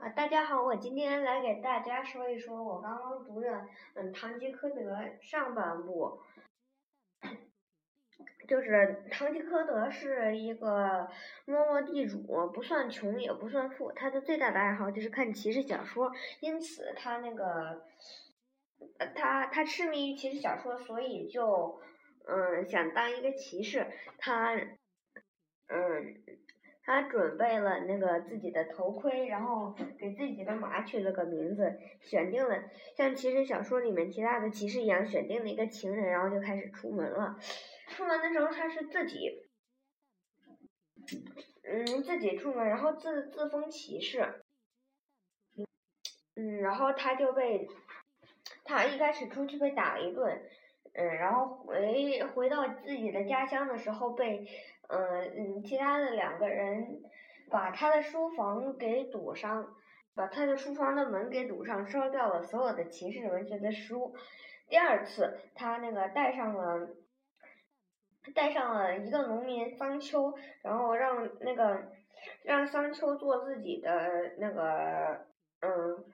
啊，大家好，我今天来给大家说一说我刚刚读的嗯《堂吉诃德》上半部，就是堂吉诃德是一个落寞地主，不算穷也不算富，他的最大的爱好就是看骑士小说，因此他那个，他他痴迷于骑士小说，所以就嗯想当一个骑士，他嗯。他准备了那个自己的头盔，然后给自己的马取了个名字，选定了像骑士小说里面其他的骑士一样，选定了一个情人，然后就开始出门了。出门的时候他是自己，嗯，自己出门，然后自自封骑士。嗯，然后他就被，他一开始出去被打了一顿，嗯，然后回回到自己的家乡的时候被。嗯嗯，其他的两个人把他的书房给堵上，把他的书房的门给堵上，烧掉了所有的骑士文学的书。第二次，他那个带上了带上了一个农民桑丘，然后让那个让桑丘做自己的那个嗯，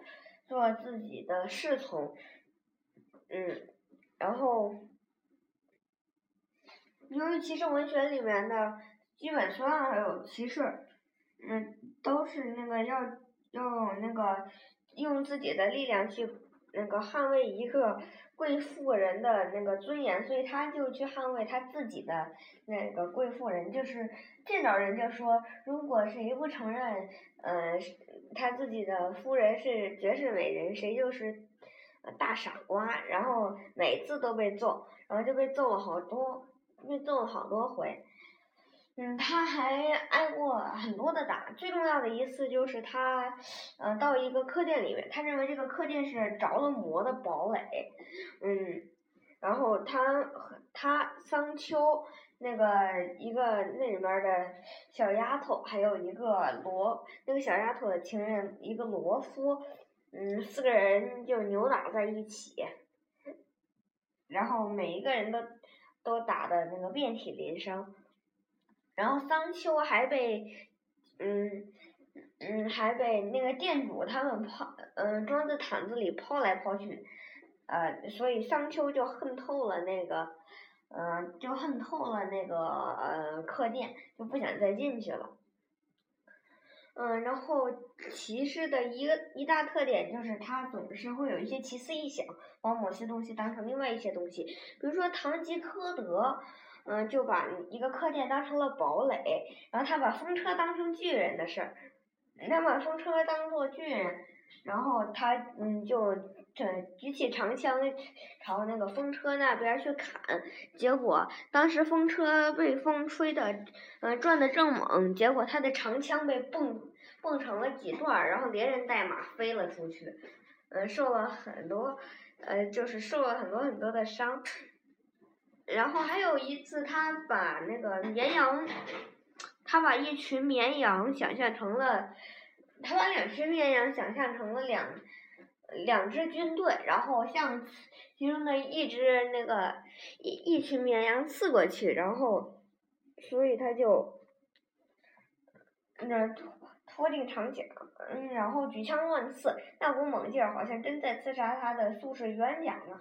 做自己的侍从，嗯，然后。由于骑士文学里面的基本所有骑士，嗯，都是那个要要那个用自己的力量去那个捍卫一个贵妇人的那个尊严，所以他就去捍卫他自己的那个贵妇人，就是见着人就说，如果谁不承认，呃，他自己的夫人是绝世美人，谁就是大傻瓜，然后每次都被揍，然后就被揍了好多。被揍了好多回，嗯，他还挨过很多的打。最重要的一次就是他，呃，到一个客店里面，他认为这个客店是着了魔的堡垒，嗯，然后他他桑丘那个一个那里面的小丫头，还有一个罗那个小丫头的情人一个罗夫，嗯，四个人就扭打在一起，然后每一个人都。都打的那个遍体鳞伤，然后桑丘还被，嗯，嗯，还被那个店主他们抛，嗯，装在毯子里抛来抛去，呃，所以桑丘就恨透了那个，嗯，就恨透了那个呃客店，就不想再进去了。嗯，然后骑士的一个一大特点就是他总是会有一些奇思异想，把某些东西当成另外一些东西。比如说堂吉诃德，嗯，就把一个客店当成了堡垒，然后他把风车当成巨人的事儿，他把风车当做巨人，然后他嗯就这举起长枪朝那个风车那边去砍，结果当时风车被风吹的嗯转的正猛，结果他的长枪被蹦。蹦成了几段，然后连人带马飞了出去，嗯，受了很多，呃，就是受了很多很多的伤。然后还有一次，他把那个绵羊，他把一群绵羊想象成了，他把两群绵羊想象成了两两支军队，然后向其中的一只那个一一群绵羊刺过去，然后，所以他就那。托定长甲，嗯，然后举枪乱刺，那股猛劲儿好像真在刺杀他的宿世冤家呢。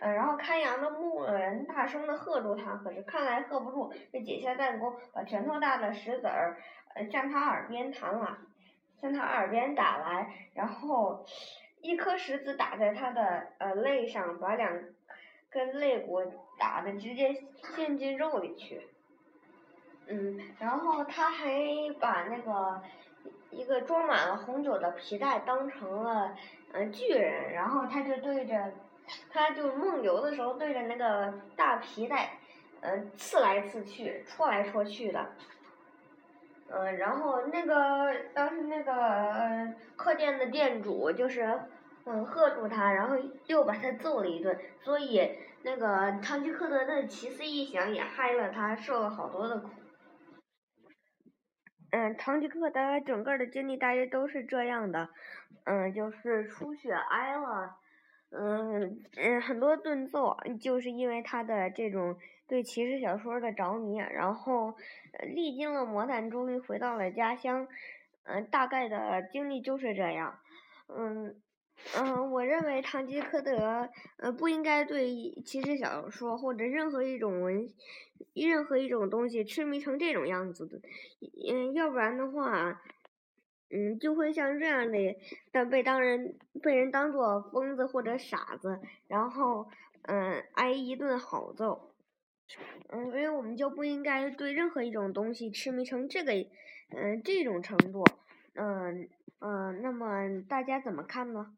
嗯，然后看羊的牧人大声的喝住他，可是看来喝不住，就解下弹弓，把拳头大的石子儿，呃，向他耳边弹来，向他耳边打来，然后一颗石子打在他的呃肋上，把两根肋骨打的直接陷进肉里去。嗯，然后他还把那个一个装满了红酒的皮带当成了嗯巨人，然后他就对着，他就梦游的时候对着那个大皮带，嗯刺来刺去，戳来戳去的，嗯，然后那个当时那个客店的店主就是嗯喝住他，然后又把他揍了一顿，所以那个堂吉诃德的奇思异想也害了他，受了好多的苦。嗯，堂吉诃德整个的经历大约都是这样的，嗯，就是出血挨了，嗯嗯，很多顿揍，就是因为他的这种对骑士小说的着迷，然后历经了磨难，终于回到了家乡，嗯，大概的经历就是这样。嗯嗯，我认为堂吉诃德呃不应该对骑士小说或者任何一种文任何一种东西痴迷成这种样子的。嗯，要不然的话，嗯，就会像这样的，但被当人被人当做疯子或者傻子，然后嗯挨一顿好揍。嗯，所以我们就不应该对任何一种东西痴迷成这个，嗯，这种程度，嗯嗯，那么大家怎么看呢？